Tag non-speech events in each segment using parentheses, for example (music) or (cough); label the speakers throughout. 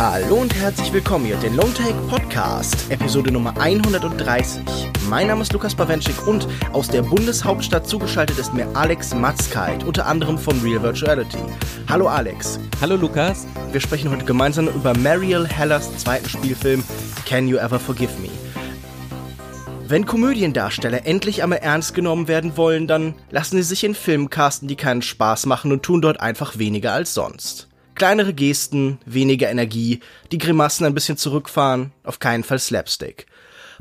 Speaker 1: Hallo und herzlich willkommen hier, den Long Take Podcast, Episode Nummer 130. Mein Name ist Lukas Bawenschik und aus der Bundeshauptstadt zugeschaltet ist mir Alex Matzkeit, unter anderem von Real Virtuality. Hallo Alex.
Speaker 2: Hallo Lukas.
Speaker 1: Wir sprechen heute gemeinsam über Mariel Hellers zweiten Spielfilm Can You Ever Forgive Me? Wenn Komödiendarsteller endlich einmal ernst genommen werden wollen, dann lassen sie sich in Filmen casten, die keinen Spaß machen und tun dort einfach weniger als sonst. Kleinere Gesten, weniger Energie, die Grimassen ein bisschen zurückfahren, auf keinen Fall Slapstick.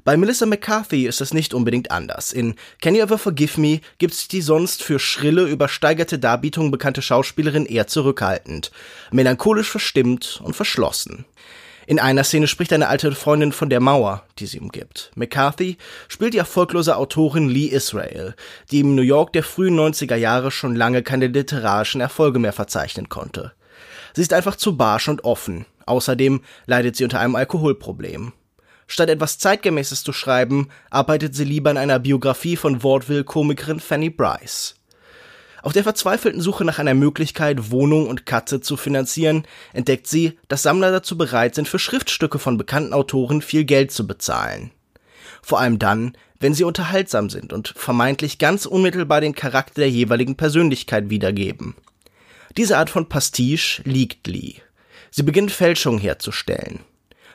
Speaker 1: Bei Melissa McCarthy ist es nicht unbedingt anders. In Can You Ever Forgive Me gibt sich die sonst für schrille, übersteigerte Darbietung bekannte Schauspielerin eher zurückhaltend, melancholisch verstimmt und verschlossen. In einer Szene spricht eine alte Freundin von der Mauer, die sie umgibt. McCarthy spielt die erfolglose Autorin Lee Israel, die im New York der frühen 90er Jahre schon lange keine literarischen Erfolge mehr verzeichnen konnte. Sie ist einfach zu barsch und offen. Außerdem leidet sie unter einem Alkoholproblem. Statt etwas Zeitgemäßes zu schreiben, arbeitet sie lieber an einer Biografie von Vaudeville-Komikerin Fanny Bryce. Auf der verzweifelten Suche nach einer Möglichkeit, Wohnung und Katze zu finanzieren, entdeckt sie, dass Sammler dazu bereit sind, für Schriftstücke von bekannten Autoren viel Geld zu bezahlen. Vor allem dann, wenn sie unterhaltsam sind und vermeintlich ganz unmittelbar den Charakter der jeweiligen Persönlichkeit wiedergeben. Diese Art von Pastiche liegt Lee. Sie beginnt Fälschungen herzustellen.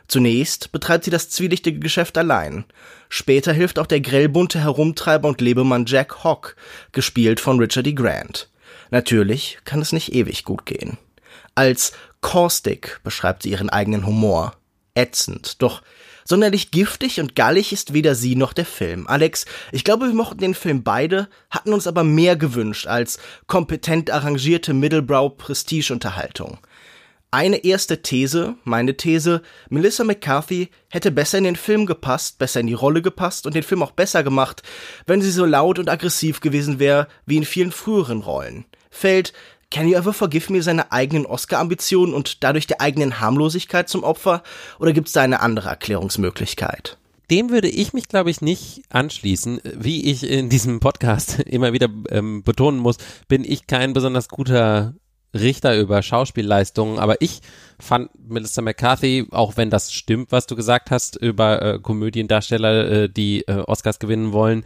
Speaker 1: Zunächst betreibt sie das zwielichtige Geschäft allein. Später hilft auch der grellbunte Herumtreiber und Lebemann Jack Hawk, gespielt von Richard E. Grant. Natürlich kann es nicht ewig gut gehen. Als caustic beschreibt sie ihren eigenen Humor. Ätzend, doch Sonderlich giftig und gallig ist weder sie noch der Film. Alex, ich glaube, wir mochten den Film beide, hatten uns aber mehr gewünscht als kompetent arrangierte Middlebrow-Prestige-Unterhaltung. Eine erste These, meine These, Melissa McCarthy hätte besser in den Film gepasst, besser in die Rolle gepasst und den Film auch besser gemacht, wenn sie so laut und aggressiv gewesen wäre wie in vielen früheren Rollen. Fällt Can You Ever Forgive Me seine eigenen Oscar-Ambitionen und dadurch der eigenen Harmlosigkeit zum Opfer? Oder gibt es da eine andere Erklärungsmöglichkeit?
Speaker 2: Dem würde ich mich, glaube ich, nicht anschließen. Wie ich in diesem Podcast (laughs) immer wieder ähm, betonen muss, bin ich kein besonders guter Richter über Schauspielleistungen, aber ich fand Melissa McCarthy, auch wenn das stimmt, was du gesagt hast über äh, Komödiendarsteller, äh, die äh, Oscars gewinnen wollen,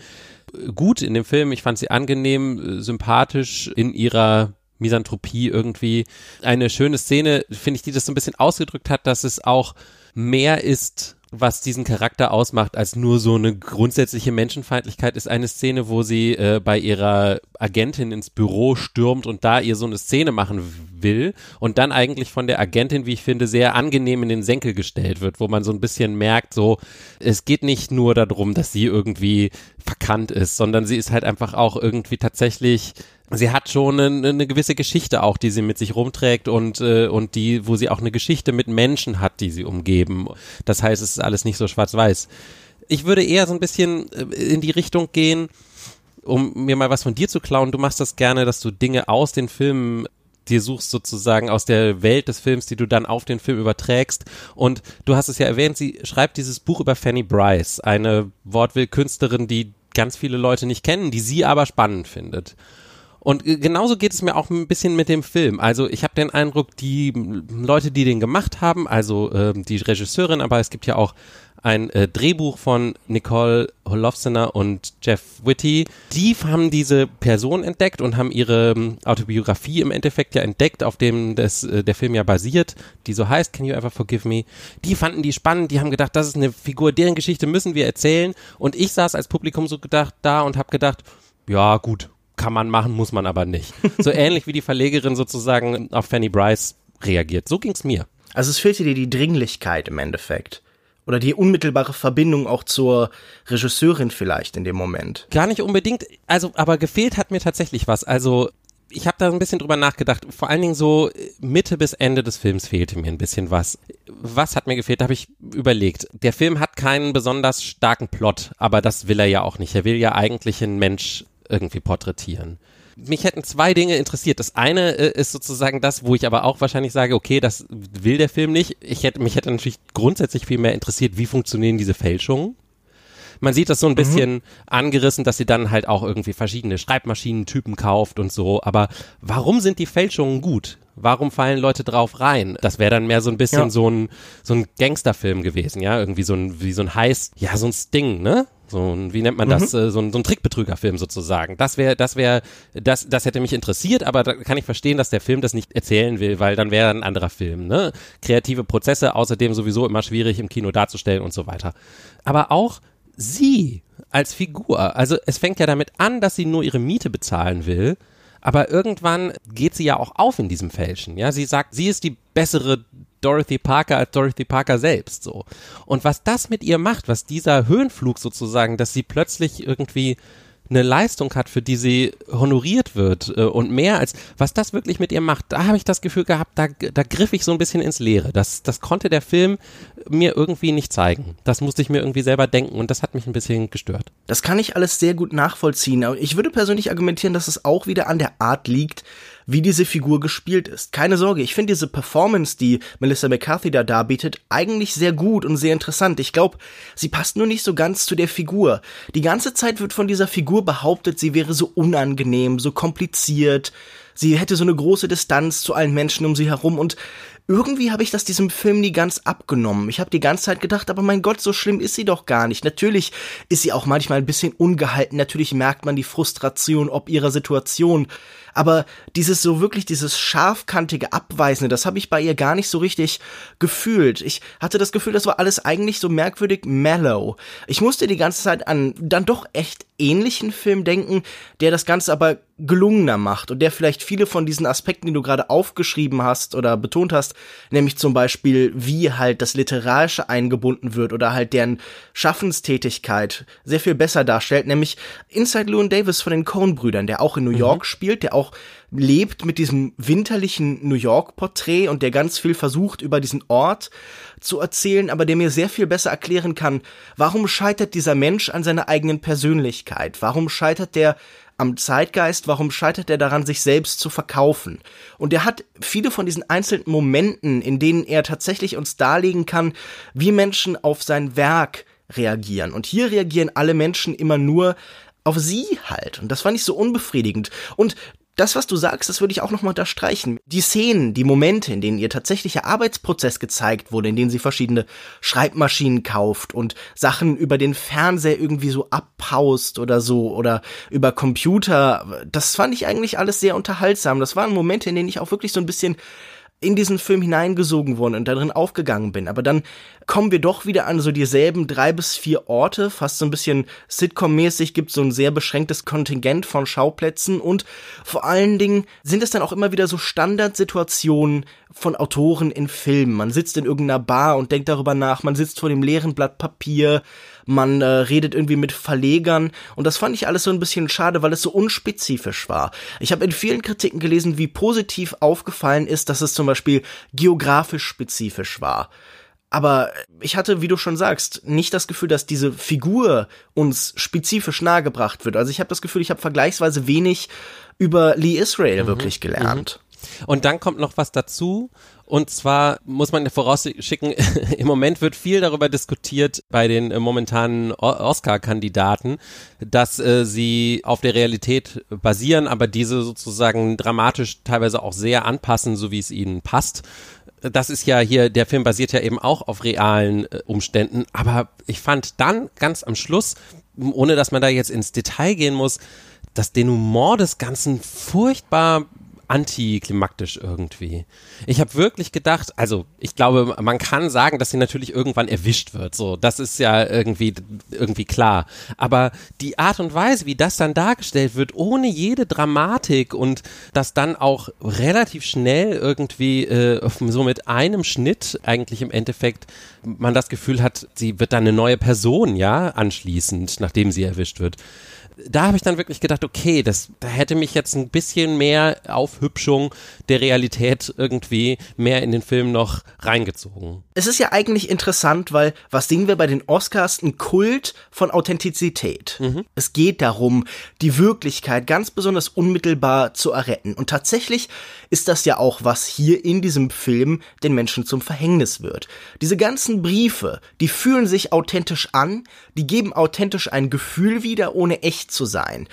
Speaker 2: gut in dem Film. Ich fand sie angenehm, äh, sympathisch in ihrer Misanthropie irgendwie. Eine schöne Szene, finde ich, die das so ein bisschen ausgedrückt hat, dass es auch mehr ist, was diesen Charakter ausmacht, als nur so eine grundsätzliche Menschenfeindlichkeit, ist eine Szene, wo sie äh, bei ihrer Agentin ins Büro stürmt und da ihr so eine Szene machen will und dann eigentlich von der Agentin, wie ich finde, sehr angenehm in den Senkel gestellt wird, wo man so ein bisschen merkt, so, es geht nicht nur darum, dass sie irgendwie verkannt ist, sondern sie ist halt einfach auch irgendwie tatsächlich sie hat schon eine, eine, gewisse Geschichte auch, die sie mit sich rumträgt und äh, und die, wo sie auch eine Geschichte mit Menschen hat, die sie umgeben. Das heißt, es ist alles nicht so schwarz-weiß. Ich würde eher so ein bisschen äh, in die Richtung gehen, um mir mal was von dir zu klauen. Du machst das gerne, dass du Dinge aus den Filmen dir suchst sozusagen aus der Welt des Films, die du dann auf den Film überträgst. Und du hast es ja erwähnt, sie schreibt dieses Buch über Fanny Bryce, eine Wortwill-Künstlerin, die ganz viele Leute nicht kennen, die sie aber spannend findet. Und genauso geht es mir auch ein bisschen mit dem Film. Also ich habe den Eindruck, die Leute, die den gemacht haben, also äh, die Regisseurin, aber es gibt ja auch ein äh, Drehbuch von Nicole Holofcener und Jeff Whitty. Die haben diese Person entdeckt und haben ihre ähm, Autobiografie im Endeffekt ja entdeckt, auf dem das, äh, der Film ja basiert, die so heißt, Can You Ever Forgive Me? Die fanden die spannend, die haben gedacht, das ist eine Figur, deren Geschichte müssen wir erzählen. Und ich saß als Publikum so gedacht da und habe gedacht, ja gut, kann man machen, muss man aber nicht. (laughs) So ähnlich wie die Verlegerin sozusagen auf Fanny Bryce reagiert. So ging's mir.
Speaker 1: Also es fehlte dir die Dringlichkeit im Endeffekt. Oder die unmittelbare Verbindung auch zur Regisseurin vielleicht in dem Moment.
Speaker 2: Gar nicht unbedingt. Also, aber gefehlt hat mir tatsächlich was. Also, ich habe da ein bisschen drüber nachgedacht. Vor allen Dingen so Mitte bis Ende des Films fehlte mir ein bisschen was. Was hat mir gefehlt? Da habe ich überlegt. Der Film hat keinen besonders starken Plot, aber das will er ja auch nicht. Er will ja eigentlich einen Mensch irgendwie porträtieren. Mich hätten zwei Dinge interessiert. Das eine äh, ist sozusagen das, wo ich aber auch wahrscheinlich sage, okay, das will der Film nicht. Ich hätte, mich hätte natürlich grundsätzlich viel mehr interessiert, wie funktionieren diese Fälschungen? Man sieht das so ein mhm. bisschen mhm. angerissen, dass sie dann halt auch irgendwie verschiedene Schreibmaschinentypen kauft und so. Aber warum sind die Fälschungen gut? Warum fallen Leute drauf rein? Das wäre dann mehr so ein bisschen ja. so ein so ein Gangsterfilm gewesen, ja, irgendwie so ein wie so ein Heist, ja, so ein Sting, ne? So ein, wie nennt man das, mhm. äh, so ein, so ein Trickbetrügerfilm sozusagen. Das wäre, das wäre, das, das hätte mich interessiert, aber da kann ich verstehen, dass der Film das nicht erzählen will, weil dann wäre ein anderer Film, ne? Kreative Prozesse, außerdem sowieso immer schwierig im Kino darzustellen und so weiter. Aber auch sie als Figur, also es fängt ja damit an, dass sie nur ihre Miete bezahlen will aber irgendwann geht sie ja auch auf in diesem Fälschen. Ja, sie sagt, sie ist die bessere Dorothy Parker als Dorothy Parker selbst so. Und was das mit ihr macht, was dieser Höhenflug sozusagen, dass sie plötzlich irgendwie eine Leistung hat, für die sie honoriert wird äh, und mehr als was das wirklich mit ihr macht, da habe ich das Gefühl gehabt, da, da griff ich so ein bisschen ins Leere. Das, das konnte der Film mir irgendwie nicht zeigen. Das musste ich mir irgendwie selber denken und das hat mich ein bisschen gestört.
Speaker 1: Das kann ich alles sehr gut nachvollziehen. Ich würde persönlich argumentieren, dass es auch wieder an der Art liegt, wie diese Figur gespielt ist. Keine Sorge, ich finde diese Performance, die Melissa McCarthy da darbietet, eigentlich sehr gut und sehr interessant. Ich glaube, sie passt nur nicht so ganz zu der Figur. Die ganze Zeit wird von dieser Figur behauptet, sie wäre so unangenehm, so kompliziert, sie hätte so eine große Distanz zu allen Menschen um sie herum und irgendwie habe ich das diesem Film nie ganz abgenommen. Ich habe die ganze Zeit gedacht, aber mein Gott, so schlimm ist sie doch gar nicht. Natürlich ist sie auch manchmal ein bisschen ungehalten, natürlich merkt man die Frustration ob ihrer Situation aber dieses so wirklich, dieses scharfkantige Abweisende, das habe ich bei ihr gar nicht so richtig gefühlt. Ich hatte das Gefühl, das war alles eigentlich so merkwürdig mellow. Ich musste die ganze Zeit an dann doch echt ähnlichen Film denken, der das Ganze aber gelungener macht und der vielleicht viele von diesen Aspekten, die du gerade aufgeschrieben hast oder betont hast, nämlich zum Beispiel, wie halt das Literarische eingebunden wird oder halt deren Schaffenstätigkeit sehr viel besser darstellt, nämlich Inside Llewyn Davis von den Coen-Brüdern, der auch in New mhm. York mhm. spielt, der auch lebt mit diesem winterlichen New York-Porträt und der ganz viel versucht, über diesen Ort zu erzählen, aber der mir sehr viel besser erklären kann, warum scheitert dieser Mensch an seiner eigenen Persönlichkeit? Warum scheitert der am Zeitgeist, warum scheitert er daran, sich selbst zu verkaufen? Und er hat viele von diesen einzelnen Momenten, in denen er tatsächlich uns darlegen kann, wie Menschen auf sein Werk reagieren. Und hier reagieren alle Menschen immer nur auf sie halt. Und das fand ich so unbefriedigend. Und das, was du sagst, das würde ich auch nochmal unterstreichen. Die Szenen, die Momente, in denen ihr tatsächlicher Arbeitsprozess gezeigt wurde, in denen sie verschiedene Schreibmaschinen kauft und Sachen über den Fernseher irgendwie so abpaust oder so oder über Computer, das fand ich eigentlich alles sehr unterhaltsam. Das waren Momente, in denen ich auch wirklich so ein bisschen in diesen Film hineingesogen worden und darin aufgegangen bin. Aber dann kommen wir doch wieder an so dieselben drei bis vier Orte, fast so ein bisschen Sitcom-mäßig, gibt so ein sehr beschränktes Kontingent von Schauplätzen und vor allen Dingen sind es dann auch immer wieder so Standardsituationen von Autoren in Filmen. Man sitzt in irgendeiner Bar und denkt darüber nach, man sitzt vor dem leeren Blatt Papier, man äh, redet irgendwie mit Verlegern und das fand ich alles so ein bisschen schade, weil es so unspezifisch war. Ich habe in vielen Kritiken gelesen, wie positiv aufgefallen ist, dass es zum Beispiel geografisch spezifisch war. Aber ich hatte, wie du schon sagst, nicht das Gefühl, dass diese Figur uns spezifisch nahegebracht wird. Also ich habe das Gefühl, ich habe vergleichsweise wenig über Lee Israel mhm. wirklich gelernt.
Speaker 2: Mhm. Und dann kommt noch was dazu, und zwar muss man vorausschicken, (laughs) im Moment wird viel darüber diskutiert bei den äh, momentanen Oscar-Kandidaten, dass äh, sie auf der Realität basieren, aber diese sozusagen dramatisch teilweise auch sehr anpassen, so wie es ihnen passt. Das ist ja hier, der Film basiert ja eben auch auf realen äh, Umständen, aber ich fand dann ganz am Schluss, ohne dass man da jetzt ins Detail gehen muss, das Denouement des Ganzen furchtbar antiklimaktisch irgendwie. Ich habe wirklich gedacht, also ich glaube, man kann sagen, dass sie natürlich irgendwann erwischt wird. So, das ist ja irgendwie irgendwie klar. Aber die Art und Weise, wie das dann dargestellt wird, ohne jede Dramatik und das dann auch relativ schnell irgendwie äh, so mit einem Schnitt eigentlich im Endeffekt man das Gefühl hat, sie wird dann eine neue Person, ja, anschließend, nachdem sie erwischt wird da habe ich dann wirklich gedacht, okay, das da hätte mich jetzt ein bisschen mehr Aufhübschung der Realität irgendwie mehr in den Film noch reingezogen.
Speaker 1: Es ist ja eigentlich interessant, weil was sehen wir bei den Oscars? Ein Kult von Authentizität. Mhm. Es geht darum, die Wirklichkeit ganz besonders unmittelbar zu erretten. Und tatsächlich ist das ja auch, was hier in diesem Film den Menschen zum Verhängnis wird. Diese ganzen Briefe, die fühlen sich authentisch an, die geben authentisch ein Gefühl wieder, ohne echt zu sein.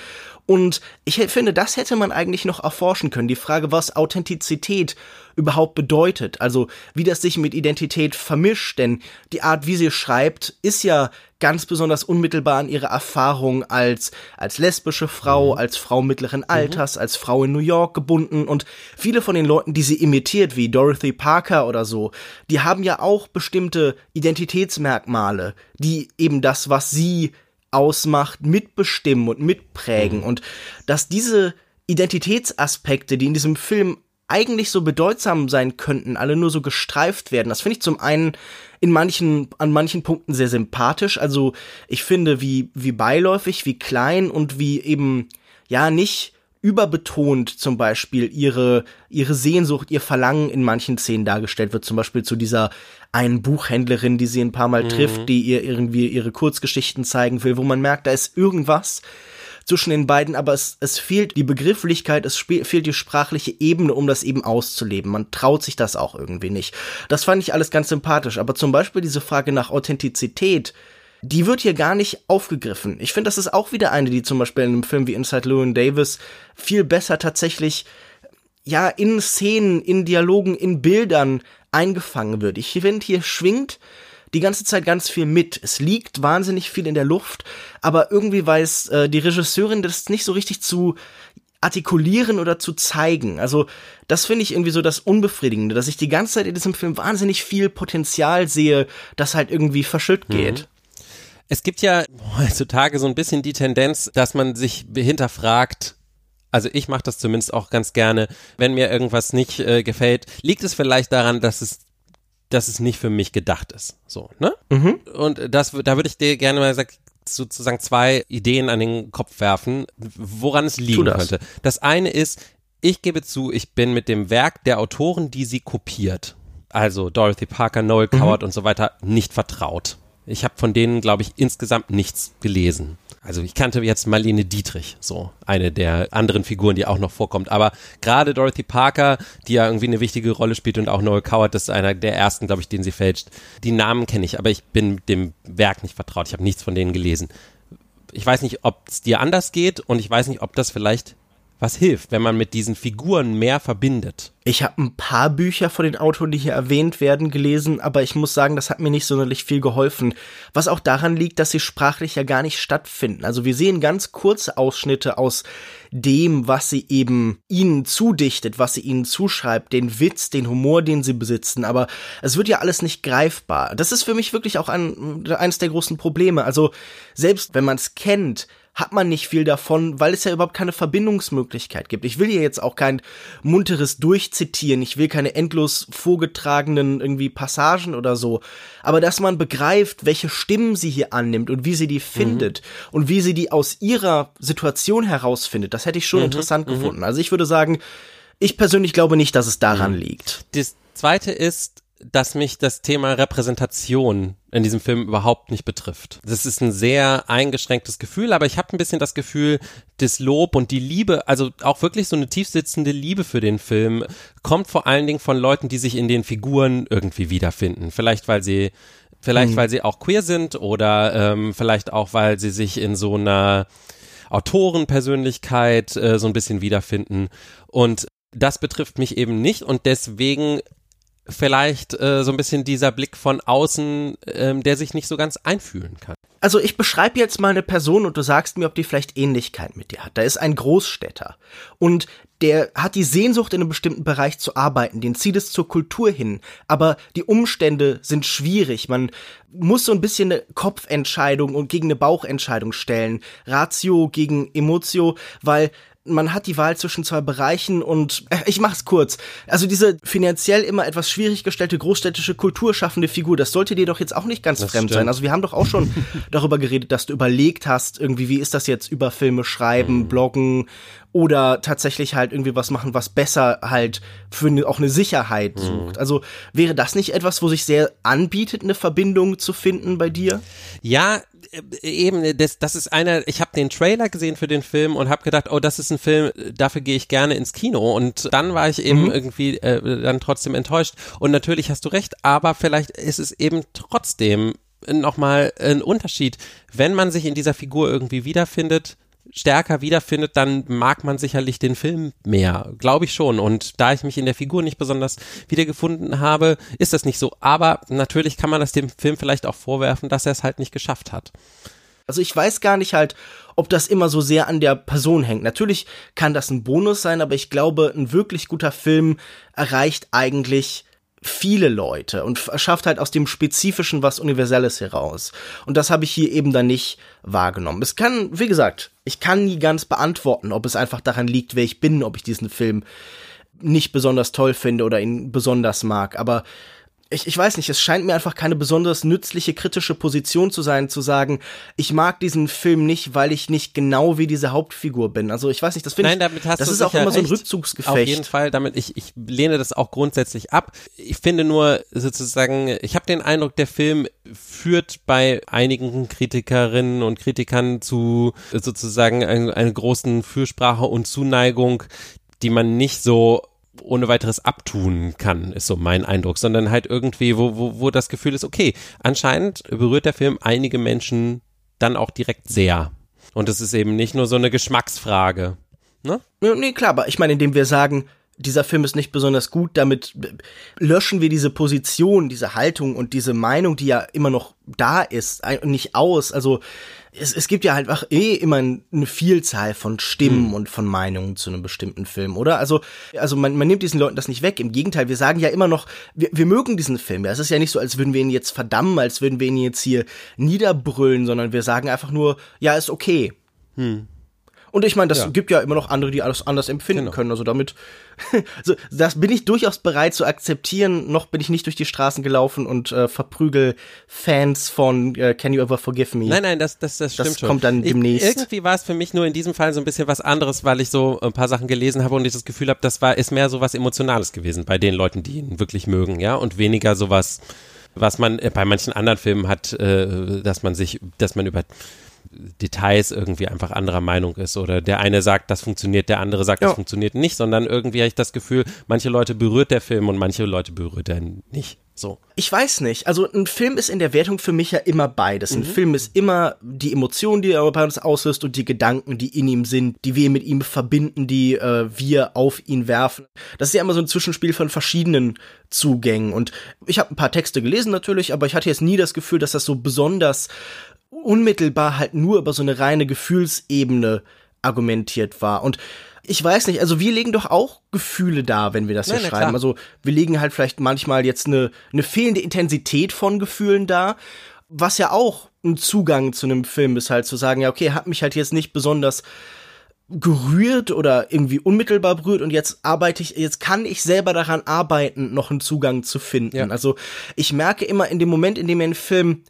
Speaker 1: Und ich finde, das hätte man eigentlich noch erforschen können. Die Frage, was Authentizität überhaupt bedeutet. Also, wie das sich mit Identität vermischt. Denn die Art, wie sie schreibt, ist ja ganz besonders unmittelbar an ihre Erfahrung als, als lesbische Frau, mhm. als Frau mittleren mhm. Alters, als Frau in New York gebunden. Und viele von den Leuten, die sie imitiert, wie Dorothy Parker oder so, die haben ja auch bestimmte Identitätsmerkmale, die eben das, was sie ausmacht, mitbestimmen und mitprägen. Mhm. Und dass diese Identitätsaspekte, die in diesem Film eigentlich so bedeutsam sein könnten, alle nur so gestreift werden. Das finde ich zum einen in manchen, an manchen Punkten sehr sympathisch. Also ich finde, wie, wie beiläufig, wie klein und wie eben, ja, nicht überbetont zum Beispiel ihre, ihre Sehnsucht, ihr Verlangen in manchen Szenen dargestellt wird. Zum Beispiel zu dieser einen Buchhändlerin, die sie ein paar Mal mhm. trifft, die ihr irgendwie ihre Kurzgeschichten zeigen will, wo man merkt, da ist irgendwas, zwischen den beiden, aber es, es fehlt die Begrifflichkeit, es fehlt die sprachliche Ebene, um das eben auszuleben. Man traut sich das auch irgendwie nicht. Das fand ich alles ganz sympathisch, aber zum Beispiel diese Frage nach Authentizität, die wird hier gar nicht aufgegriffen. Ich finde, das ist auch wieder eine, die zum Beispiel in einem Film wie Inside Llewyn Davis viel besser tatsächlich ja in Szenen, in Dialogen, in Bildern eingefangen wird. Ich finde, hier schwingt die ganze Zeit ganz viel mit. Es liegt wahnsinnig viel in der Luft, aber irgendwie weiß äh, die Regisseurin das nicht so richtig zu artikulieren oder zu zeigen. Also das finde ich irgendwie so das Unbefriedigende, dass ich die ganze Zeit in diesem Film wahnsinnig viel Potenzial sehe, das halt irgendwie verschütt mhm. geht. Mhm.
Speaker 2: Es gibt ja heutzutage so ein bisschen die Tendenz, dass man sich hinterfragt, also ich mache das zumindest auch ganz gerne, wenn mir irgendwas nicht äh, gefällt, liegt es vielleicht daran, dass es dass es nicht für mich gedacht ist. So, ne? Mhm. Und das, da würde ich dir gerne mal sagen, sozusagen zwei Ideen an den Kopf werfen, woran es liegen das. könnte. Das eine ist, ich gebe zu, ich bin mit dem Werk der Autoren, die sie kopiert, also Dorothy Parker, Noel mhm. Coward und so weiter, nicht vertraut. Ich habe von denen, glaube ich, insgesamt nichts gelesen. Also ich kannte jetzt Marlene Dietrich, so eine der anderen Figuren, die auch noch vorkommt. Aber gerade Dorothy Parker, die ja irgendwie eine wichtige Rolle spielt und auch Noel Coward, das ist einer der ersten, glaube ich, den sie fälscht. Die Namen kenne ich, aber ich bin dem Werk nicht vertraut. Ich habe nichts von denen gelesen. Ich weiß nicht, ob es dir anders geht und ich weiß nicht, ob das vielleicht was hilft, wenn man mit diesen Figuren mehr verbindet.
Speaker 1: Ich habe ein paar Bücher von den Autoren, die hier erwähnt werden, gelesen, aber ich muss sagen, das hat mir nicht sonderlich viel geholfen. Was auch daran liegt, dass sie sprachlich ja gar nicht stattfinden. Also wir sehen ganz kurze Ausschnitte aus dem, was sie eben ihnen zudichtet, was sie ihnen zuschreibt, den Witz, den Humor, den sie besitzen, aber es wird ja alles nicht greifbar. Das ist für mich wirklich auch ein, eines der großen Probleme. Also selbst wenn man es kennt, hat man nicht viel davon, weil es ja überhaupt keine Verbindungsmöglichkeit gibt. Ich will hier jetzt auch kein munteres Durchzitieren, ich will keine endlos vorgetragenen irgendwie Passagen oder so, aber dass man begreift, welche Stimmen sie hier annimmt und wie sie die findet mhm. und wie sie die aus ihrer Situation herausfindet, das hätte ich schon mhm. interessant mhm. gefunden. Also ich würde sagen, ich persönlich glaube nicht, dass es daran mhm. liegt.
Speaker 2: Das zweite ist, dass mich das Thema Repräsentation in diesem Film überhaupt nicht betrifft. Das ist ein sehr eingeschränktes Gefühl, aber ich habe ein bisschen das Gefühl, das Lob und die Liebe, also auch wirklich so eine tiefsitzende Liebe für den Film, kommt vor allen Dingen von Leuten, die sich in den Figuren irgendwie wiederfinden. Vielleicht weil sie Vielleicht, mhm. weil sie auch queer sind oder ähm, vielleicht auch, weil sie sich in so einer Autorenpersönlichkeit äh, so ein bisschen wiederfinden. Und das betrifft mich eben nicht und deswegen vielleicht äh, so ein bisschen dieser Blick von außen, ähm, der sich nicht so ganz einfühlen kann.
Speaker 1: Also ich beschreibe jetzt mal eine Person und du sagst mir, ob die vielleicht Ähnlichkeit mit dir hat. Da ist ein Großstädter und der hat die Sehnsucht, in einem bestimmten Bereich zu arbeiten, den zieht es zur Kultur hin, aber die Umstände sind schwierig. Man muss so ein bisschen eine Kopfentscheidung und gegen eine Bauchentscheidung stellen, Ratio gegen Emotio, weil man hat die Wahl zwischen zwei Bereichen und äh, ich mach's kurz. Also diese finanziell immer etwas schwierig gestellte großstädtische kulturschaffende Figur, das sollte dir doch jetzt auch nicht ganz das fremd stimmt. sein. Also wir haben doch auch schon (laughs) darüber geredet, dass du überlegt hast, irgendwie wie ist das jetzt über Filme schreiben, mhm. bloggen oder tatsächlich halt irgendwie was machen, was besser halt für ne, auch eine Sicherheit mhm. sucht. Also wäre das nicht etwas, wo sich sehr anbietet, eine Verbindung zu finden bei dir?
Speaker 2: Ja, eben, das, das ist einer, ich habe den Trailer gesehen für den Film und habe gedacht, oh, das ist ein Film, dafür gehe ich gerne ins Kino. Und dann war ich eben mhm. irgendwie äh, dann trotzdem enttäuscht. Und natürlich hast du recht, aber vielleicht ist es eben trotzdem nochmal ein Unterschied, wenn man sich in dieser Figur irgendwie wiederfindet, stärker wiederfindet, dann mag man sicherlich den Film mehr. Glaube ich schon. Und da ich mich in der Figur nicht besonders wiedergefunden habe, ist das nicht so. Aber natürlich kann man das dem Film vielleicht auch vorwerfen, dass er es halt nicht geschafft hat.
Speaker 1: Also ich weiß gar nicht halt, ob das immer so sehr an der Person hängt. Natürlich kann das ein Bonus sein, aber ich glaube, ein wirklich guter Film erreicht eigentlich viele Leute und schafft halt aus dem Spezifischen was Universelles heraus. Und das habe ich hier eben dann nicht wahrgenommen. Es kann, wie gesagt, ich kann nie ganz beantworten, ob es einfach daran liegt, wer ich bin, ob ich diesen Film nicht besonders toll finde oder ihn besonders mag. Aber ich, ich weiß nicht, es scheint mir einfach keine besonders nützliche kritische Position zu sein, zu sagen, ich mag diesen Film nicht, weil ich nicht genau wie diese Hauptfigur bin. Also ich weiß nicht, das finde ich,
Speaker 2: damit hast
Speaker 1: das
Speaker 2: du
Speaker 1: ist auch immer so ein. Rückzugsgefecht.
Speaker 2: Auf jeden Fall, damit ich, ich lehne das auch grundsätzlich ab. Ich finde nur sozusagen, ich habe den Eindruck, der Film führt bei einigen Kritikerinnen und Kritikern zu sozusagen einer, einer großen Fürsprache und Zuneigung, die man nicht so ohne weiteres abtun kann, ist so mein Eindruck, sondern halt irgendwie, wo, wo, wo das Gefühl ist, okay, anscheinend berührt der Film einige Menschen dann auch direkt sehr. Und es ist eben nicht nur so eine Geschmacksfrage. Ne?
Speaker 1: Nee, klar, aber ich meine, indem wir sagen, dieser Film ist nicht besonders gut, damit löschen wir diese Position, diese Haltung und diese Meinung, die ja immer noch da ist, nicht aus. Also es, es gibt ja halt auch eh immer eine Vielzahl von Stimmen mhm. und von Meinungen zu einem bestimmten Film, oder? Also, also man, man nimmt diesen Leuten das nicht weg. Im Gegenteil, wir sagen ja immer noch, wir, wir mögen diesen Film. Ja, es ist ja nicht so, als würden wir ihn jetzt verdammen, als würden wir ihn jetzt hier niederbrüllen, sondern wir sagen einfach nur, ja, ist okay. Hm. Und ich meine, das ja. gibt ja immer noch andere, die alles anders empfinden genau. können. Also damit, (laughs) so, das bin ich durchaus bereit zu akzeptieren. Noch bin ich nicht durch die Straßen gelaufen und äh, verprügel Fans von äh, Can You Ever Forgive Me.
Speaker 2: Nein, nein, das, das, das stimmt
Speaker 1: das
Speaker 2: schon.
Speaker 1: kommt dann demnächst.
Speaker 2: Ich, irgendwie war es für mich nur in diesem Fall so ein bisschen was anderes, weil ich so ein paar Sachen gelesen habe und ich das Gefühl habe, das war ist mehr so was Emotionales gewesen bei den Leuten, die ihn wirklich mögen, ja, und weniger sowas was man äh, bei manchen anderen Filmen hat, äh, dass man sich, dass man über Details irgendwie einfach anderer Meinung ist oder der eine sagt, das funktioniert, der andere sagt, ja. das funktioniert nicht, sondern irgendwie habe ich das Gefühl, manche Leute berührt der Film und manche Leute berührt er nicht. So.
Speaker 1: Ich weiß nicht. Also ein Film ist in der Wertung für mich ja immer beides. Ein mhm. Film ist immer die Emotionen, die er bei uns auslöst und die Gedanken, die in ihm sind, die wir mit ihm verbinden, die äh, wir auf ihn werfen. Das ist ja immer so ein Zwischenspiel von verschiedenen Zugängen. Und ich habe ein paar Texte gelesen natürlich, aber ich hatte jetzt nie das Gefühl, dass das so besonders unmittelbar halt nur über so eine reine Gefühlsebene argumentiert war. Und ich weiß nicht, also wir legen doch auch Gefühle da, wenn wir das hier schreiben. Klar. Also wir legen halt vielleicht manchmal jetzt eine, eine fehlende Intensität von Gefühlen da, was ja auch ein Zugang zu einem Film ist, halt zu sagen, ja, okay, hat mich halt jetzt nicht besonders gerührt oder irgendwie unmittelbar berührt und jetzt arbeite ich, jetzt kann ich selber daran arbeiten, noch einen Zugang zu finden. Ja. Also ich merke immer in dem Moment, in dem mir ein Film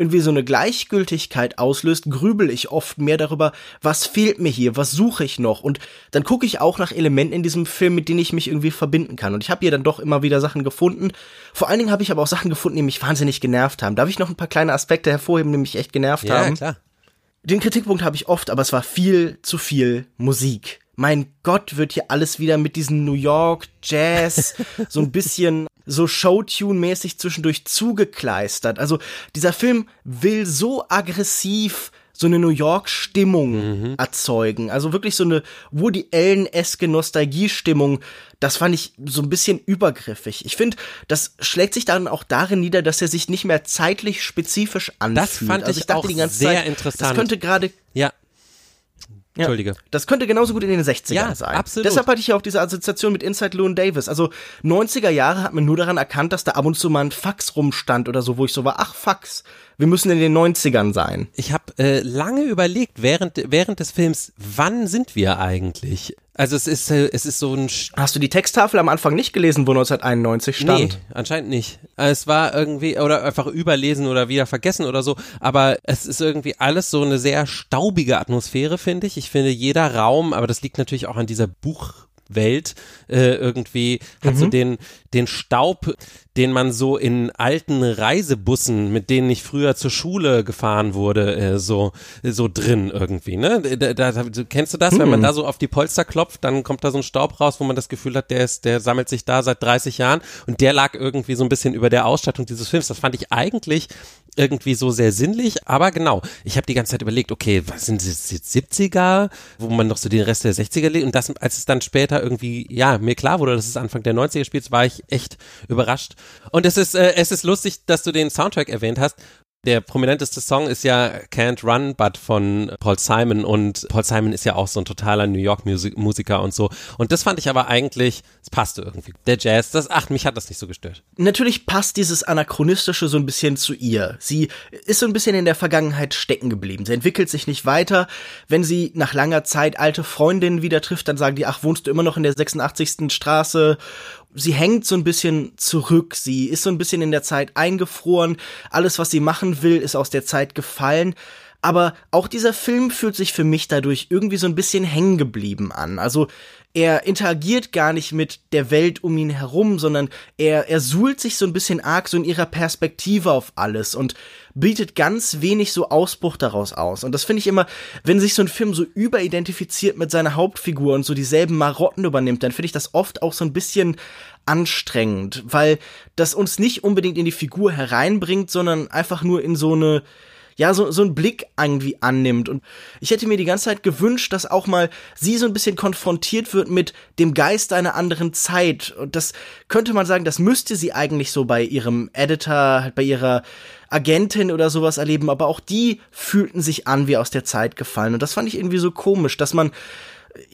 Speaker 1: irgendwie so eine Gleichgültigkeit auslöst, grübel ich oft mehr darüber, was fehlt mir hier, was suche ich noch und dann gucke ich auch nach Elementen in diesem Film, mit denen ich mich irgendwie verbinden kann und ich habe hier dann doch immer wieder Sachen gefunden. Vor allen Dingen habe ich aber auch Sachen gefunden, die mich wahnsinnig genervt haben. Darf ich noch ein paar kleine Aspekte hervorheben, die mich echt genervt
Speaker 2: ja,
Speaker 1: haben?
Speaker 2: Ja, klar.
Speaker 1: Den Kritikpunkt habe ich oft, aber es war viel zu viel Musik mein Gott, wird hier alles wieder mit diesem New York Jazz so ein bisschen (laughs) so Showtune-mäßig zwischendurch zugekleistert. Also dieser Film will so aggressiv so eine New York-Stimmung mhm. erzeugen. Also wirklich so eine Woody Allen-eske Nostalgie-Stimmung. Das fand ich so ein bisschen übergriffig. Ich finde, das schlägt sich dann auch darin nieder, dass er sich nicht mehr zeitlich spezifisch anfühlt.
Speaker 2: Das fand also ich, ich dachte auch die ganze sehr Zeit, interessant.
Speaker 1: Das könnte gerade
Speaker 2: ja.
Speaker 1: Entschuldige. Das könnte genauso gut in den 60ern ja, sein.
Speaker 2: Absolut.
Speaker 1: Deshalb hatte ich ja auch diese Assoziation mit Inside Llewyn Davis. Also 90er Jahre hat man nur daran erkannt, dass da ab und zu mal ein Fax rumstand oder so, wo ich so war, ach Fax, wir müssen in den 90ern sein.
Speaker 2: Ich habe äh, lange überlegt, während, während des Films, wann sind wir eigentlich? Also es ist, äh, es ist so ein...
Speaker 1: Hast du die Texttafel am Anfang nicht gelesen, wo 1991 stand?
Speaker 2: Nee, anscheinend nicht. Es war irgendwie, oder einfach überlesen oder wieder vergessen oder so, aber es ist irgendwie alles so eine sehr staubige Atmosphäre, finde ich. Ich finde jeder Raum, aber das liegt natürlich auch an dieser Buch Welt äh, irgendwie hat mhm. so den den Staub, den man so in alten Reisebussen, mit denen ich früher zur Schule gefahren wurde, äh, so so drin irgendwie, ne? Da, da, kennst du das, mhm. wenn man mhm. da so auf die Polster klopft, dann kommt da so ein Staub raus, wo man das Gefühl hat, der ist der sammelt sich da seit 30 Jahren und der lag irgendwie so ein bisschen über der Ausstattung dieses Films. Das fand ich eigentlich irgendwie so sehr sinnlich, aber genau, ich habe die ganze Zeit überlegt, okay, was sind das jetzt 70er, wo man noch so den Rest der 60er lebt und das, als es dann später irgendwie, ja, mir klar wurde, dass es Anfang der 90er spielt, war ich echt überrascht. Und es ist, äh, es ist lustig, dass du den Soundtrack erwähnt hast, der prominenteste Song ist ja Can't Run But von Paul Simon und Paul Simon ist ja auch so ein totaler New York Musiker und so. Und das fand ich aber eigentlich, es passte irgendwie. Der Jazz, das, ach, mich hat das nicht so gestört.
Speaker 1: Natürlich passt dieses Anachronistische so ein bisschen zu ihr. Sie ist so ein bisschen in der Vergangenheit stecken geblieben. Sie entwickelt sich nicht weiter. Wenn sie nach langer Zeit alte Freundinnen wieder trifft, dann sagen die, ach, wohnst du immer noch in der 86. Straße sie hängt so ein bisschen zurück. Sie ist so ein bisschen in der Zeit eingefroren. Alles, was sie machen will, ist aus der Zeit gefallen. Aber auch dieser Film fühlt sich für mich dadurch irgendwie so ein bisschen hängen geblieben an. Also er interagiert gar nicht mit der Welt um ihn herum, sondern er, er suhlt sich so ein bisschen arg so in ihrer Perspektive auf alles und bietet ganz wenig so Ausbruch daraus aus. Und das finde ich immer, wenn sich so ein Film so überidentifiziert mit seiner Hauptfigur und so dieselben Marotten übernimmt, dann finde ich das oft auch so ein bisschen anstrengend, weil das uns nicht unbedingt in die Figur hereinbringt, sondern einfach nur in so eine ja, so, so einen Blick irgendwie annimmt. Und ich hätte mir die ganze Zeit gewünscht, dass auch mal sie so ein bisschen konfrontiert wird mit dem Geist einer anderen Zeit. Und das könnte man sagen, das müsste sie eigentlich so bei ihrem Editor, halt bei ihrer Agentin oder sowas erleben, aber auch die fühlten sich an wie aus der Zeit gefallen. Und das fand ich irgendwie so komisch, dass man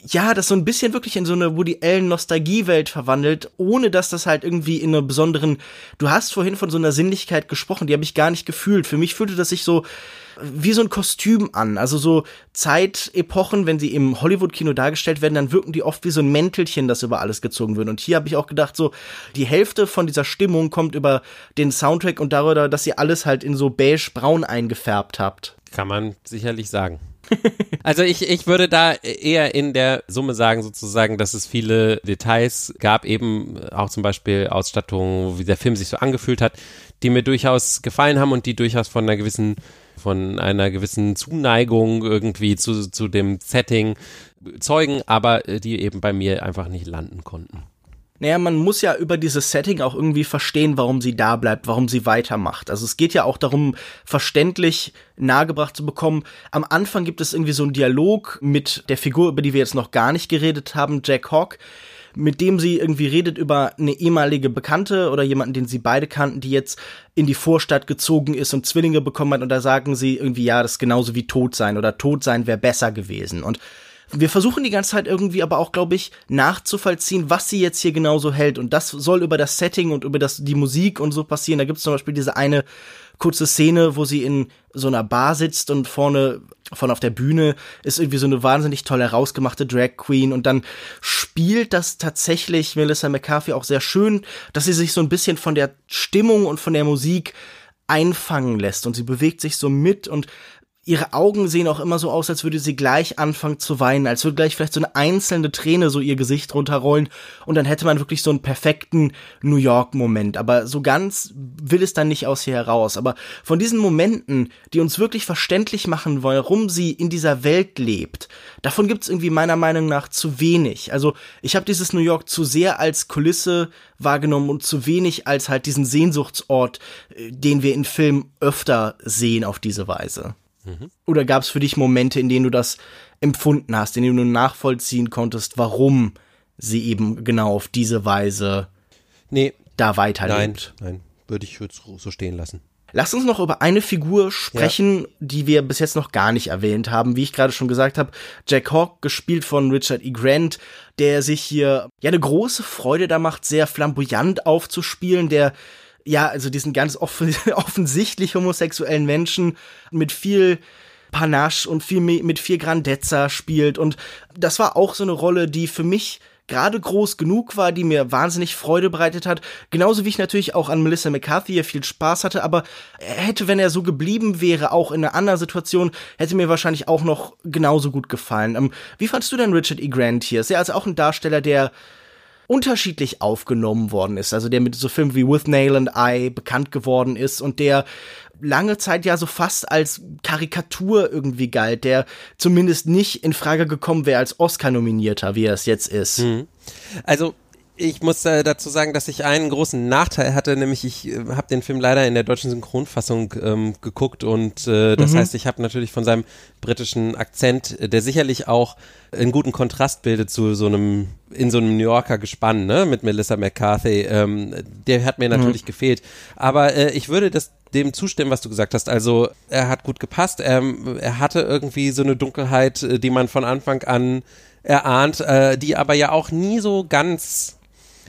Speaker 1: ja, das so ein bisschen wirklich in so eine Woody Allen Nostalgiewelt verwandelt, ohne dass das halt irgendwie in einer besonderen, du hast vorhin von so einer Sinnlichkeit gesprochen, die habe ich gar nicht gefühlt. Für mich fühlte das sich so wie so ein Kostüm an. Also so Zeitepochen, wenn sie im Hollywood-Kino dargestellt werden, dann wirken die oft wie so ein Mäntelchen, das über alles gezogen wird. Und hier habe ich auch gedacht, so die Hälfte von dieser Stimmung kommt über den Soundtrack und darüber, dass ihr alles halt in so beige-braun eingefärbt habt.
Speaker 2: Kann man sicherlich sagen. (laughs) also ich, ich würde da eher in der Summe sagen, sozusagen, dass es viele Details gab, eben auch zum Beispiel Ausstattung, wie der Film sich so angefühlt hat, die mir durchaus gefallen haben und die durchaus von einer gewissen von einer gewissen Zuneigung irgendwie zu, zu dem Setting zeugen, aber die eben bei mir einfach nicht landen konnten.
Speaker 1: Naja, man muss ja über dieses Setting auch irgendwie verstehen, warum sie da bleibt, warum sie weitermacht. Also es geht ja auch darum, verständlich nahegebracht zu bekommen. Am Anfang gibt es irgendwie so einen Dialog mit der Figur, über die wir jetzt noch gar nicht geredet haben, Jack Hawk, mit dem sie irgendwie redet über eine ehemalige Bekannte oder jemanden, den sie beide kannten, die jetzt in die Vorstadt gezogen ist und Zwillinge bekommen hat und da sagen sie irgendwie, ja, das ist genauso wie tot sein oder tot sein wäre besser gewesen und wir versuchen die ganze Zeit irgendwie aber auch, glaube ich, nachzuvollziehen, was sie jetzt hier genauso hält. Und das soll über das Setting und über das, die Musik und so passieren. Da gibt es zum Beispiel diese eine kurze Szene, wo sie in so einer Bar sitzt und vorne von auf der Bühne ist irgendwie so eine wahnsinnig toll herausgemachte Drag Queen und dann spielt das tatsächlich Melissa McCarthy auch sehr schön, dass sie sich so ein bisschen von der Stimmung und von der Musik einfangen lässt und sie bewegt sich so mit und ihre Augen sehen auch immer so aus, als würde sie gleich anfangen zu weinen, als würde gleich vielleicht so eine einzelne Träne so ihr Gesicht runterrollen und dann hätte man wirklich so einen perfekten New York-Moment. Aber so ganz will es dann nicht aus ihr heraus. Aber von diesen Momenten, die uns wirklich verständlich machen wollen, warum sie in dieser Welt lebt, davon gibt es irgendwie meiner Meinung nach zu wenig. Also ich habe dieses New York zu sehr als Kulisse wahrgenommen und zu wenig als halt diesen Sehnsuchtsort, äh, den wir in Filmen öfter sehen auf diese Weise. Mhm. Oder gab es für dich Momente, in denen du das empfunden hast, in denen du nachvollziehen konntest, warum sie eben genau auf diese Weise
Speaker 2: nee,
Speaker 1: da weiterlebt?
Speaker 2: Nein, nein, würde ich jetzt so stehen lassen.
Speaker 1: Lass uns noch über eine Figur sprechen, ja. die wir bis jetzt noch gar nicht erwähnt haben. Wie ich gerade schon gesagt habe, Jack Hawk, gespielt von Richard E. Grant, der sich hier ja eine große Freude da macht, sehr flamboyant aufzuspielen, der ja, also diesen ganz offen, (laughs) offensichtlich homosexuellen Menschen mit viel Panache und viel mit viel Grandezza spielt. Und das war auch so eine Rolle, die für mich gerade groß genug war, die mir wahnsinnig Freude bereitet hat. Genauso wie ich natürlich auch an Melissa McCarthy hier viel Spaß hatte, aber er hätte, wenn er so geblieben wäre, auch in einer anderen Situation, hätte mir wahrscheinlich auch noch genauso gut gefallen. Ähm, wie fandst du denn Richard E. Grant hier? Ist er also auch ein Darsteller, der unterschiedlich aufgenommen worden ist. Also der mit so Filmen wie With Nail and I bekannt geworden ist und der lange Zeit ja so fast als Karikatur irgendwie galt, der zumindest nicht in Frage gekommen wäre als Oscar-Nominierter, wie er es jetzt ist. Mhm.
Speaker 2: Also Ich muss äh, dazu sagen, dass ich einen großen Nachteil hatte, nämlich ich äh, habe den Film leider in der deutschen Synchronfassung ähm, geguckt und äh, das mhm. heißt, ich habe natürlich von seinem britischen Akzent, der sicherlich auch einen guten Kontrast bildet zu so einem in so einem New Yorker Gespann, ne, mit Melissa McCarthy, ähm, der hat mir natürlich mhm. gefehlt. Aber äh, ich würde das dem zustimmen, was du gesagt hast. Also er hat gut gepasst. Er, er hatte irgendwie so eine Dunkelheit, äh, die man von Anfang an erahnt, äh, die aber ja auch nie so ganz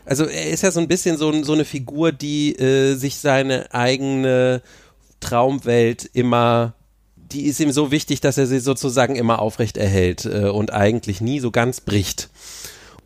Speaker 2: also er ist ja so ein bisschen so, so eine Figur, die äh, sich seine eigene Traumwelt immer, die ist ihm so wichtig, dass er sie sozusagen immer aufrecht erhält äh, und eigentlich nie so ganz bricht.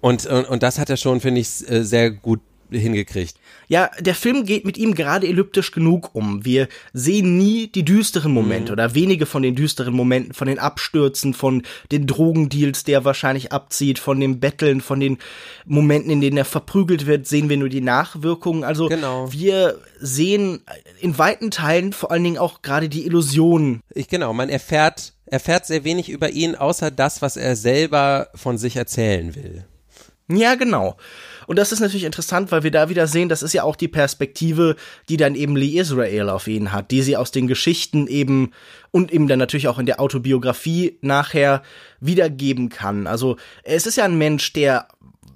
Speaker 2: Und, und, und das hat er schon, finde ich, äh, sehr gut hingekriegt.
Speaker 1: Ja, der Film geht mit ihm gerade elliptisch genug um. Wir sehen nie die düsteren Momente mhm. oder wenige von den düsteren Momenten, von den Abstürzen, von den Drogendeals, der wahrscheinlich abzieht, von dem Betteln, von den Momenten, in denen er verprügelt wird, sehen wir nur die Nachwirkungen. Also genau. wir sehen in weiten Teilen vor allen Dingen auch gerade die Illusionen.
Speaker 2: Ich genau, man erfährt erfährt sehr wenig über ihn, außer das, was er selber von sich erzählen will.
Speaker 1: Ja, genau. Und das ist natürlich interessant, weil wir da wieder sehen, das ist ja auch die Perspektive, die dann eben Lee Israel auf ihn hat, die sie aus den Geschichten eben und eben dann natürlich auch in der Autobiografie nachher wiedergeben kann. Also es ist ja ein Mensch, der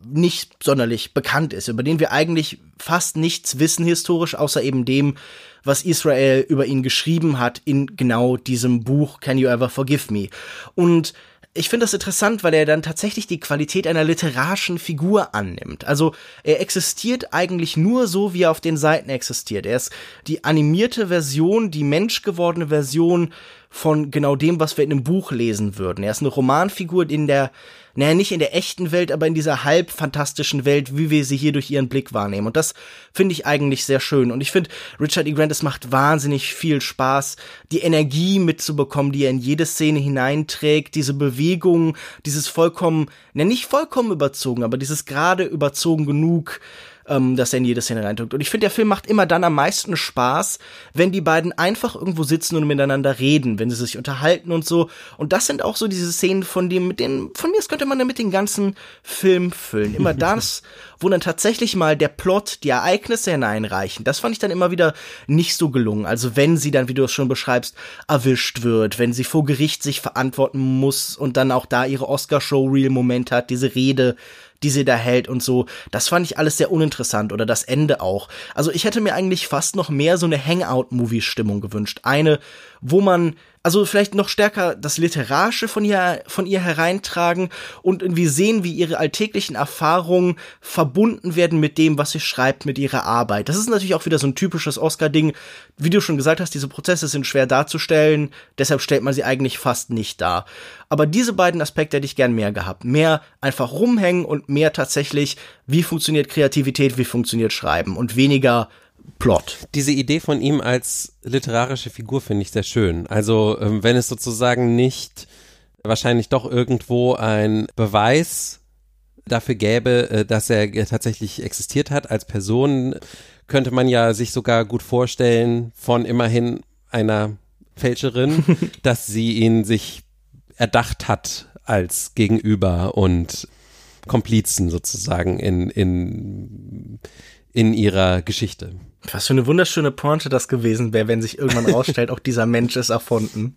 Speaker 1: nicht sonderlich bekannt ist, über den wir eigentlich fast nichts wissen historisch, außer eben dem, was Israel über ihn geschrieben hat in genau diesem Buch Can You Ever Forgive Me? Und ich finde das interessant, weil er dann tatsächlich die Qualität einer literarischen Figur annimmt. Also er existiert eigentlich nur so, wie er auf den Seiten existiert. Er ist die animierte Version, die menschgewordene Version von genau dem, was wir in einem Buch lesen würden. Er ist eine Romanfigur in der naja, nicht in der echten Welt, aber in dieser halb fantastischen Welt, wie wir sie hier durch ihren Blick wahrnehmen. Und das finde ich eigentlich sehr schön. Und ich finde, Richard E. Grant, es macht wahnsinnig viel Spaß, die Energie mitzubekommen, die er in jede Szene hineinträgt, diese Bewegung, dieses vollkommen, na, nicht vollkommen überzogen, aber dieses gerade überzogen genug, ähm, dass er in jede Szene reindrückt. Und ich finde, der Film macht immer dann am meisten Spaß, wenn die beiden einfach irgendwo sitzen und miteinander reden, wenn sie sich unterhalten und so. Und das sind auch so diese Szenen, von dem, mit denen, von mir könnte man damit den ganzen Film füllen. Immer (laughs) das, wo dann tatsächlich mal der Plot, die Ereignisse hineinreichen. Das fand ich dann immer wieder nicht so gelungen. Also wenn sie dann, wie du es schon beschreibst, erwischt wird, wenn sie vor Gericht sich verantworten muss und dann auch da ihre Oscar-Show-Real-Moment hat, diese Rede, die sie da hält und so. Das fand ich alles sehr uninteressant oder das Ende auch. Also ich hätte mir eigentlich fast noch mehr so eine Hangout-Movie-Stimmung gewünscht. Eine, wo man also vielleicht noch stärker das Literarische von ihr, von ihr hereintragen und irgendwie sehen, wie ihre alltäglichen Erfahrungen verbunden werden mit dem, was sie schreibt, mit ihrer Arbeit. Das ist natürlich auch wieder so ein typisches Oscar-Ding. Wie du schon gesagt hast, diese Prozesse sind schwer darzustellen, deshalb stellt man sie eigentlich fast nicht dar. Aber diese beiden Aspekte hätte ich gern mehr gehabt. Mehr einfach rumhängen und mehr tatsächlich, wie funktioniert Kreativität, wie funktioniert Schreiben und weniger Plot.
Speaker 2: Diese Idee von ihm als literarische Figur finde ich sehr schön. Also ähm, wenn es sozusagen nicht wahrscheinlich doch irgendwo ein Beweis dafür gäbe, äh, dass er tatsächlich existiert hat als Person, könnte man ja sich sogar gut vorstellen von immerhin einer Fälscherin, (laughs) dass sie ihn sich erdacht hat als Gegenüber und Komplizen sozusagen in, in, in ihrer Geschichte.
Speaker 1: Was für eine wunderschöne Pointe das gewesen wäre, wenn sich irgendwann rausstellt, auch dieser Mensch ist erfunden.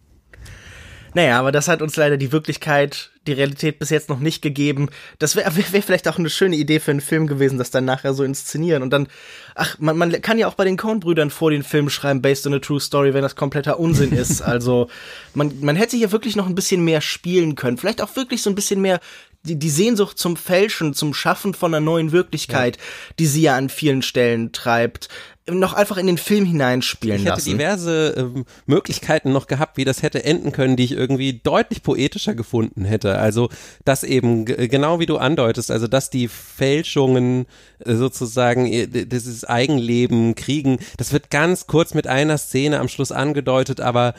Speaker 1: Naja, aber das hat uns leider die Wirklichkeit, die Realität bis jetzt noch nicht gegeben. Das wäre wär, vielleicht auch eine schöne Idee für einen Film gewesen, das dann nachher so inszenieren. Und dann, ach, man, man kann ja auch bei den Coen-Brüdern vor den Film schreiben, based on a true story, wenn das kompletter Unsinn ist. Also, man, man hätte hier wirklich noch ein bisschen mehr spielen können. Vielleicht auch wirklich so ein bisschen mehr die, die Sehnsucht zum Fälschen, zum Schaffen von einer neuen Wirklichkeit, ja. die sie ja an vielen Stellen treibt, noch einfach in den Film hineinspielen
Speaker 2: ich hätte
Speaker 1: lassen.
Speaker 2: diverse ähm, Möglichkeiten noch gehabt, wie das hätte enden können, die ich irgendwie deutlich poetischer gefunden hätte. Also, dass eben, genau wie du andeutest, also, dass die Fälschungen äh, sozusagen dieses Eigenleben kriegen, das wird ganz kurz mit einer Szene am Schluss angedeutet, aber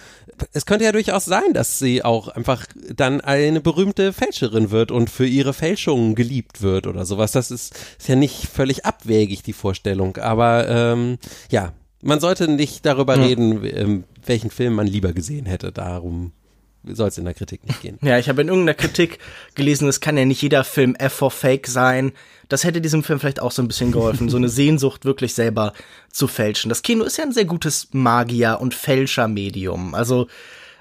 Speaker 2: es könnte ja durchaus sein, dass sie auch einfach dann eine berühmte Fälscherin wird und für ihre Fälschungen geliebt wird oder sowas. Das ist, ist ja nicht völlig abwegig, die Vorstellung, aber ähm, ja, man sollte nicht darüber ja. reden, ähm, welchen Film man lieber gesehen hätte. Darum soll es in der Kritik nicht gehen.
Speaker 1: Ja, ich habe in irgendeiner Kritik gelesen, es kann ja nicht jeder Film F for Fake sein. Das hätte diesem Film vielleicht auch so ein bisschen geholfen, so eine (laughs) Sehnsucht wirklich selber zu fälschen. Das Kino ist ja ein sehr gutes Magier- und Fälschermedium. Also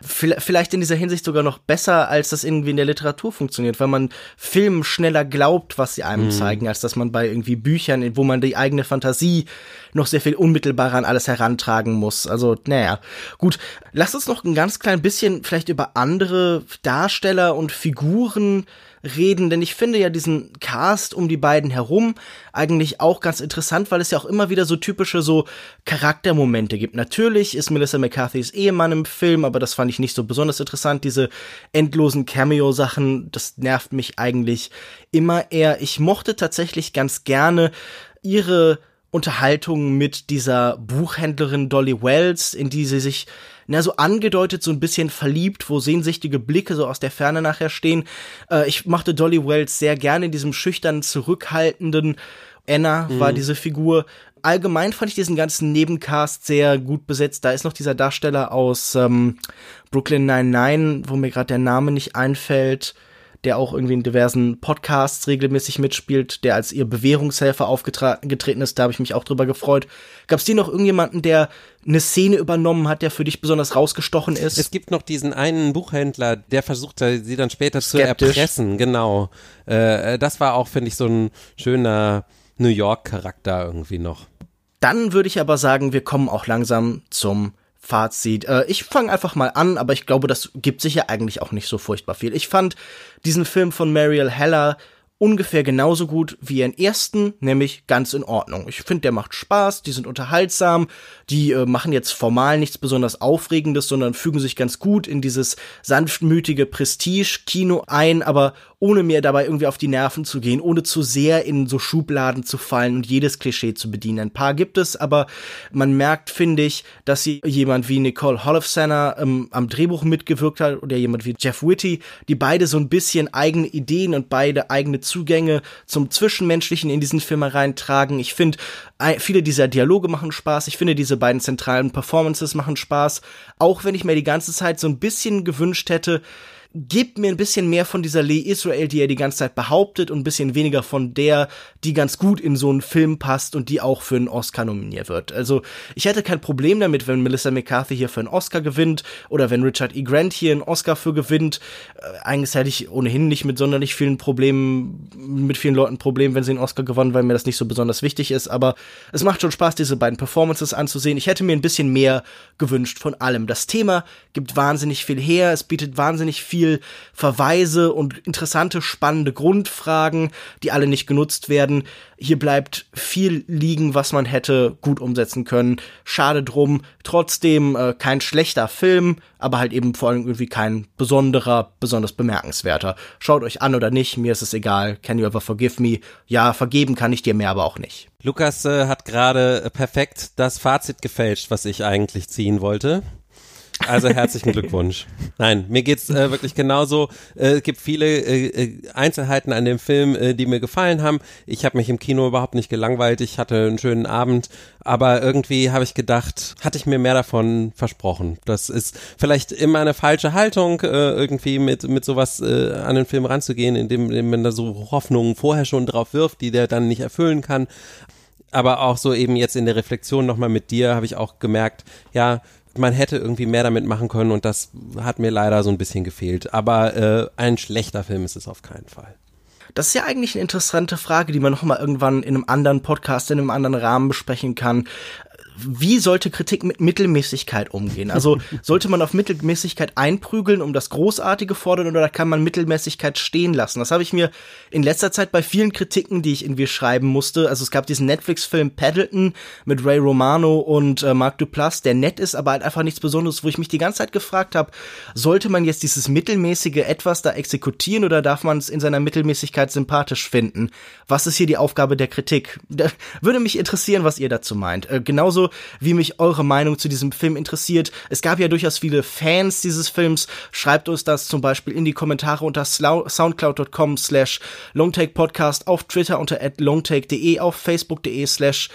Speaker 1: vielleicht in dieser Hinsicht sogar noch besser, als das irgendwie in der Literatur funktioniert, weil man Filmen schneller glaubt, was sie einem mhm. zeigen, als dass man bei irgendwie Büchern, wo man die eigene Fantasie noch sehr viel unmittelbarer an alles herantragen muss. Also, naja. Gut, lass uns noch ein ganz klein bisschen vielleicht über andere Darsteller und Figuren reden, denn ich finde ja diesen Cast um die beiden herum eigentlich auch ganz interessant, weil es ja auch immer wieder so typische so Charaktermomente gibt. Natürlich ist Melissa McCarthy's Ehemann im Film, aber das fand ich nicht so besonders interessant. Diese endlosen Cameo-Sachen, das nervt mich eigentlich immer eher. Ich mochte tatsächlich ganz gerne ihre Unterhaltung mit dieser Buchhändlerin Dolly Wells, in die sie sich na, so angedeutet so ein bisschen verliebt, wo sehnsüchtige Blicke so aus der Ferne nachher stehen. Äh, ich mochte Dolly Wells sehr gerne in diesem schüchtern zurückhaltenden Anna mhm. war diese Figur. Allgemein fand ich diesen ganzen Nebencast sehr gut besetzt. Da ist noch dieser Darsteller aus ähm, Brooklyn 99, wo mir gerade der Name nicht einfällt der auch irgendwie in diversen Podcasts regelmäßig mitspielt, der als ihr Bewährungshelfer aufgetreten ist. Da habe ich mich auch drüber gefreut. Gab es dir noch irgendjemanden, der eine Szene übernommen hat, der für dich besonders rausgestochen ist?
Speaker 2: Es gibt noch diesen einen Buchhändler, der versucht, sie dann später Skeptisch. zu erpressen. Genau. Äh, das war auch, finde ich, so ein schöner New York-Charakter irgendwie noch.
Speaker 1: Dann würde ich aber sagen, wir kommen auch langsam zum Fazit. Äh, ich fange einfach mal an, aber ich glaube, das gibt sich ja eigentlich auch nicht so furchtbar viel. Ich fand diesen Film von Mariel Heller ungefähr genauso gut wie ihren ersten, nämlich ganz in Ordnung. Ich finde, der macht Spaß, die sind unterhaltsam, die äh, machen jetzt formal nichts besonders Aufregendes, sondern fügen sich ganz gut in dieses sanftmütige Prestige-Kino ein, aber ohne mir dabei irgendwie auf die Nerven zu gehen, ohne zu sehr in so Schubladen zu fallen und jedes Klischee zu bedienen. Ein paar gibt es, aber man merkt, finde ich, dass sie jemand wie Nicole Holofcener ähm, am Drehbuch mitgewirkt hat oder jemand wie Jeff Whitty, die beide so ein bisschen eigene Ideen und beide eigene Zugänge zum Zwischenmenschlichen in diesen Film reintragen. Ich finde, viele dieser Dialoge machen Spaß. Ich finde, diese beiden zentralen Performances machen Spaß. Auch wenn ich mir die ganze Zeit so ein bisschen gewünscht hätte, gibt mir ein bisschen mehr von dieser Lee Israel, die er die ganze Zeit behauptet, und ein bisschen weniger von der, die ganz gut in so einen Film passt und die auch für einen Oscar nominiert wird. Also ich hätte kein Problem damit, wenn Melissa McCarthy hier für einen Oscar gewinnt oder wenn Richard E. Grant hier einen Oscar für gewinnt. Äh, eigentlich hätte ich ohnehin nicht mit sonderlich vielen Problemen, mit vielen Leuten Problemen, wenn sie einen Oscar gewonnen, weil mir das nicht so besonders wichtig ist. Aber es macht schon Spaß, diese beiden Performances anzusehen. Ich hätte mir ein bisschen mehr gewünscht von allem. Das Thema gibt wahnsinnig viel her, es bietet wahnsinnig viel viel Verweise und interessante, spannende Grundfragen, die alle nicht genutzt werden. Hier bleibt viel liegen, was man hätte gut umsetzen können. Schade drum. Trotzdem äh, kein schlechter Film, aber halt eben vor allem irgendwie kein besonderer, besonders bemerkenswerter. Schaut euch an oder nicht, mir ist es egal. Can you ever forgive me? Ja, vergeben kann ich dir mehr, aber auch nicht.
Speaker 2: Lukas äh, hat gerade perfekt das Fazit gefälscht, was ich eigentlich ziehen wollte. Also herzlichen Glückwunsch. Nein, mir geht's äh, wirklich genauso. Äh, es gibt viele äh, äh, Einzelheiten an dem Film, äh, die mir gefallen haben. Ich habe mich im Kino überhaupt nicht gelangweilt. Ich hatte einen schönen Abend, aber irgendwie habe ich gedacht, hatte ich mir mehr davon versprochen. Das ist vielleicht immer eine falsche Haltung, äh, irgendwie mit mit sowas äh, an den Film ranzugehen, indem, indem man da so Hoffnungen vorher schon drauf wirft, die der dann nicht erfüllen kann aber auch so eben jetzt in der Reflexion nochmal mit dir habe ich auch gemerkt, ja, man hätte irgendwie mehr damit machen können und das hat mir leider so ein bisschen gefehlt. Aber äh, ein schlechter Film ist es auf keinen Fall.
Speaker 1: Das ist ja eigentlich eine interessante Frage, die man noch mal irgendwann in einem anderen Podcast, in einem anderen Rahmen besprechen kann wie sollte Kritik mit Mittelmäßigkeit umgehen? Also (laughs) sollte man auf Mittelmäßigkeit einprügeln, um das Großartige fordern, oder kann man Mittelmäßigkeit stehen lassen? Das habe ich mir in letzter Zeit bei vielen Kritiken, die ich irgendwie schreiben musste. Also es gab diesen Netflix-Film Paddleton mit Ray Romano und äh, Mark Duplass, der nett ist, aber halt einfach nichts Besonderes, wo ich mich die ganze Zeit gefragt habe, sollte man jetzt dieses mittelmäßige etwas da exekutieren oder darf man es in seiner Mittelmäßigkeit sympathisch finden? Was ist hier die Aufgabe der Kritik? Da würde mich interessieren, was ihr dazu meint. Äh, genauso wie mich eure Meinung zu diesem Film interessiert. Es gab ja durchaus viele Fans dieses Films. Schreibt uns das zum Beispiel in die Kommentare unter soundcloud.com slash longtakepodcast, auf Twitter unter longtake.de, auf facebook.de slash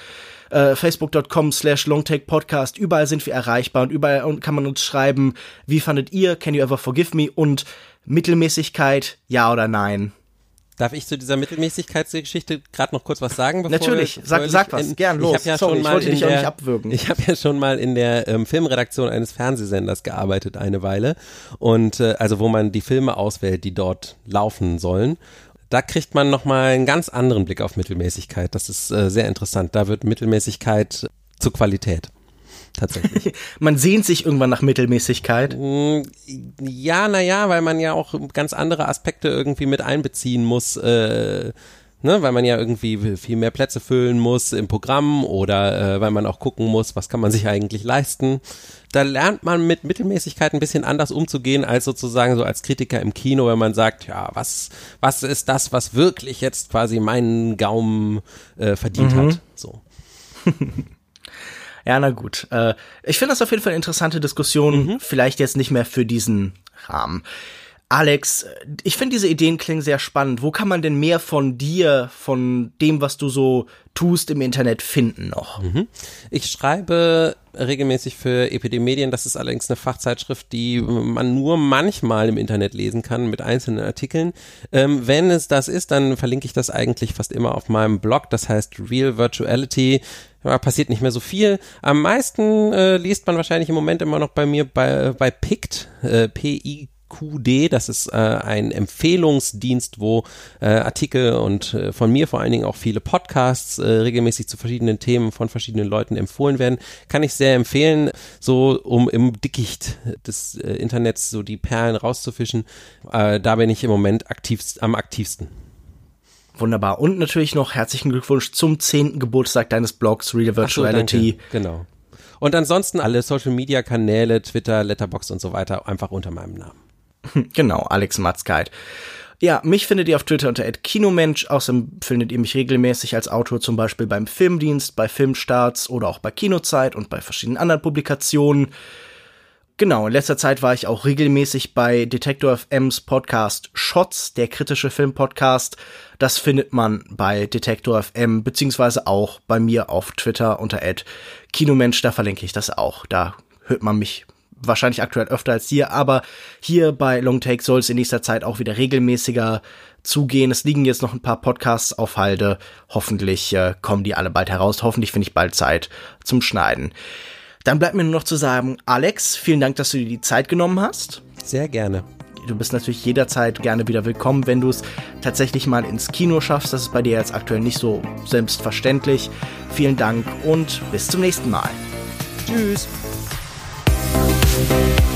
Speaker 1: äh, facebook.com slash longtakepodcast. Überall sind wir erreichbar und überall kann man uns schreiben, wie fandet ihr, can you ever forgive me und Mittelmäßigkeit, ja oder nein.
Speaker 2: Darf ich zu dieser Mittelmäßigkeitsgeschichte gerade noch kurz was sagen?
Speaker 1: Bevor Natürlich, sag, sag was, in, gern los.
Speaker 2: Ich, ja Sorry, ich wollte dich auch nicht abwürgen. Ich habe ja schon mal in der ähm, Filmredaktion eines Fernsehsenders gearbeitet eine Weile und äh, also wo man die Filme auswählt, die dort laufen sollen. Da kriegt man nochmal einen ganz anderen Blick auf Mittelmäßigkeit. Das ist äh, sehr interessant. Da wird Mittelmäßigkeit zur Qualität tatsächlich. (laughs)
Speaker 1: man sehnt sich irgendwann nach Mittelmäßigkeit. Mm,
Speaker 2: ja, naja, weil man ja auch ganz andere Aspekte irgendwie mit einbeziehen muss. Äh, Ne, weil man ja irgendwie viel mehr Plätze füllen muss im Programm oder äh, weil man auch gucken muss, was kann man sich eigentlich leisten. Da lernt man mit Mittelmäßigkeit ein bisschen anders umzugehen als sozusagen so als Kritiker im Kino, wenn man sagt, ja, was, was ist das, was wirklich jetzt quasi meinen Gaumen äh, verdient mhm. hat. So. (laughs)
Speaker 1: Ja, na gut. Äh, ich finde das auf jeden Fall eine interessante Diskussion. Mhm. Vielleicht jetzt nicht mehr für diesen Rahmen. Alex, ich finde diese Ideen klingen sehr spannend. Wo kann man denn mehr von dir, von dem, was du so tust im Internet finden noch? Mhm.
Speaker 2: Ich schreibe regelmäßig für Epidemedien. Das ist allerdings eine Fachzeitschrift, die man nur manchmal im Internet lesen kann mit einzelnen Artikeln. Ähm, wenn es das ist, dann verlinke ich das eigentlich fast immer auf meinem Blog. Das heißt Real Virtuality. Ja, passiert nicht mehr so viel. Am meisten äh, liest man wahrscheinlich im Moment immer noch bei mir bei, bei PICT, äh, P-I QD. Das ist äh, ein Empfehlungsdienst, wo äh, Artikel und äh, von mir vor allen Dingen auch viele Podcasts äh, regelmäßig zu verschiedenen Themen von verschiedenen Leuten empfohlen werden. Kann ich sehr empfehlen, so um im Dickicht des äh, Internets so die Perlen rauszufischen. Äh, da bin ich im Moment aktivst, am aktivsten.
Speaker 1: Wunderbar. Und natürlich noch herzlichen Glückwunsch zum zehnten Geburtstag deines Blogs Real Virtuality.
Speaker 2: So, genau. Und ansonsten alle Social Media Kanäle, Twitter, Letterbox und so weiter einfach unter meinem Namen. (laughs)
Speaker 1: Genau, Alex Matzkeit. Ja, mich findet ihr auf Twitter unter @kinomensch. Außerdem findet ihr mich regelmäßig als Autor zum Beispiel beim Filmdienst, bei Filmstarts oder auch bei Kinozeit und bei verschiedenen anderen Publikationen. Genau, in letzter Zeit war ich auch regelmäßig bei Detector FMs Podcast Shots, der kritische Filmpodcast. Das findet man bei Detector FM, beziehungsweise auch bei mir auf Twitter unter Kinomensch, da verlinke ich das auch. Da hört man mich wahrscheinlich aktuell öfter als hier, aber hier bei Long Take soll es in nächster Zeit auch wieder regelmäßiger zugehen. Es liegen jetzt noch ein paar Podcasts auf Halde. Hoffentlich äh, kommen die alle bald heraus. Hoffentlich finde ich bald Zeit zum Schneiden. Dann bleibt mir nur noch zu sagen, Alex, vielen Dank, dass du dir die Zeit genommen hast.
Speaker 2: Sehr gerne.
Speaker 1: Du bist natürlich jederzeit gerne wieder willkommen, wenn du es tatsächlich mal ins Kino schaffst. Das ist bei dir jetzt aktuell nicht so selbstverständlich. Vielen Dank und bis zum nächsten Mal. Tschüss. Thank